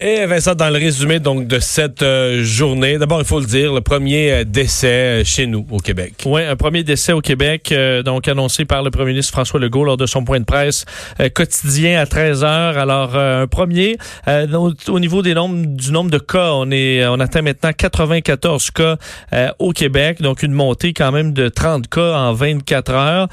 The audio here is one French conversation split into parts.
Et Vincent, dans le résumé donc de cette euh, journée, d'abord il faut le dire, le premier euh, décès euh, chez nous au Québec. Oui, un premier décès au Québec, donc annoncé par le premier ministre François Legault lors de son point de presse quotidien à 13 heures. Alors un premier au, niveau des nombres du nombre de cas, on est on atteint maintenant 94 cas au Québec, donc une montée quand même de 30 cas en 24 heures.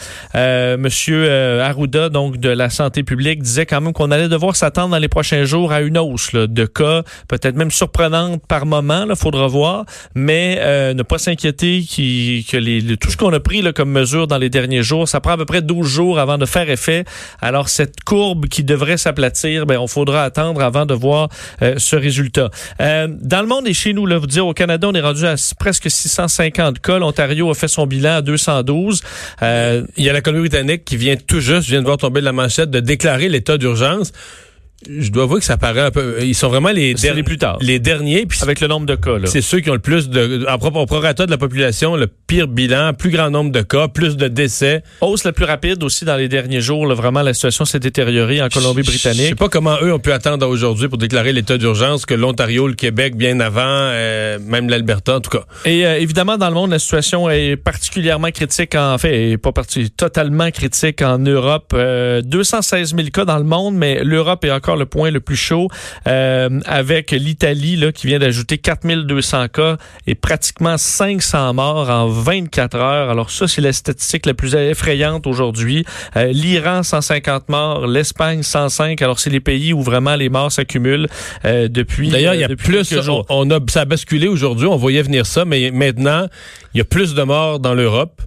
Monsieur Arruda donc de la santé publique disait quand même qu'on allait devoir s'attendre dans les prochains jours à une hausse là, de cas, peut-être même surprenante par moment, il faudra voir, mais euh, ne pas s'inquiéter qui, que tout ce qu'on a pris comme mesure dans les derniers jours, ça prend à peu près 12 jours avant de faire effet. Alors cette courbe qui devrait s'aplatir, ben on faudra attendre avant de voir euh, ce résultat. Euh, dans le monde et chez nous, là, vous dire au Canada, on est rendu à presque 650 cas. L'Ontario a fait son bilan à 212. Il y a la Colombie-Britannique qui vient tout juste, je viens de voir tomber de la manchette, de déclarer l'état d'urgence je dois avouer que ça paraît un peu. Ils sont vraiment les, derniers plus tard. Les derniers. Puis Avec le nombre de cas. C'est ceux qui ont le plus de. En propre prorata de la population, le pire bilan, plus grand nombre de cas, plus de décès. Hausse la plus rapide aussi dans les derniers jours. Là, vraiment, la situation s'est détériorée en Colombie-Britannique. Je sais pas comment eux ont pu attendre aujourd'hui pour déclarer l'état d'urgence que l'Ontario, le Québec, bien avant, euh, même l'Alberta, en tout cas. Et euh, évidemment, dans le monde, la situation est particulièrement critique. En fait, est pas partie, totalement critique en Europe. 216 euh, 000 cas dans le monde, mais l'Europe est encore le point le plus chaud, euh, avec l'Italie là qui vient d'ajouter 4200 cas et pratiquement 500 morts en 24 heures. Alors ça, c'est la statistique la plus effrayante aujourd'hui. Euh, L'Iran, 150 morts. L'Espagne, 105. Alors c'est les pays où vraiment les morts s'accumulent euh, depuis. D'ailleurs, il y a plus. On, on, a ça a basculé aujourd'hui. On voyait venir ça, mais maintenant, il y a plus de morts dans l'Europe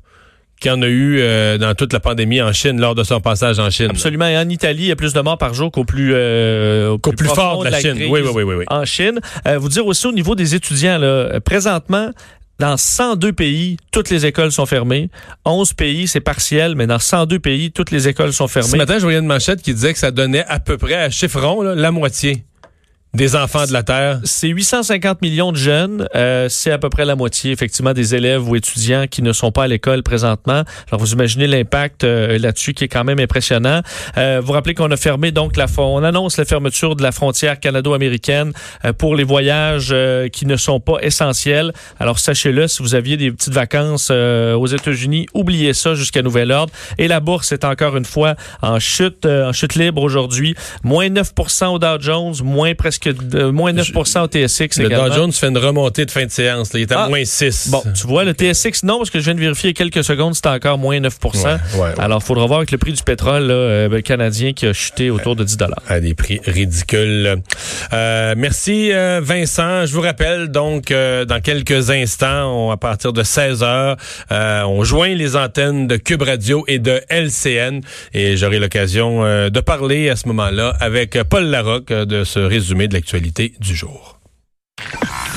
qu'il y en a eu euh, dans toute la pandémie en Chine lors de son passage en Chine. Absolument. Et en Italie, il y a plus de morts par jour qu'au plus, euh, plus, fort de la, Chine. oui, oui, oui, oui, En Chine. Euh, vous dire aussi au niveau des étudiants, là, présentement, dans 102 pays, toutes les écoles sont fermées. 11 pays, c'est partiel, mais dans 102 pays, toutes les écoles sont fermées. Ce matin, je voyais une manchette qui disait que ça donnait à peu près à chiffron la moitié des enfants de la Terre? C'est 850 millions de jeunes. Euh, c'est à peu près la moitié, effectivement, des élèves ou étudiants qui ne sont pas à l'école présentement. Alors, vous imaginez l'impact euh, là-dessus qui est quand même impressionnant. Euh, vous rappelez qu'on a fermé, donc, la on annonce la fermeture de la frontière canado-américaine euh, pour les voyages euh, qui ne sont pas essentiels. Alors, sachez-le, si vous aviez des petites vacances aux États-Unis, oubliez ça jusqu'à nouvel ordre. Et la bourse est encore une fois en chute, en chute libre aujourd'hui. Moins 9% au Dow Jones, moins presque de moins 9 au TSX le Dow Jones fait une remontée de fin de séance. Il est à ah. moins 6. Bon, tu vois, le TSX, non, parce que je viens de vérifier quelques secondes, c'était encore moins 9% Alors, il faudra voir avec le prix du pétrole euh, ben, canadien qui a chuté autour de 10 À des prix ridicules. Euh, merci, euh, Vincent. Je vous rappelle, donc, dans quelques instants, à partir de 16 heures, on joint les antennes de Cube Radio et de LCN. Et j'aurai l'occasion de parler à ce moment-là avec Paul Larocque de ce résumé l'actualité du jour.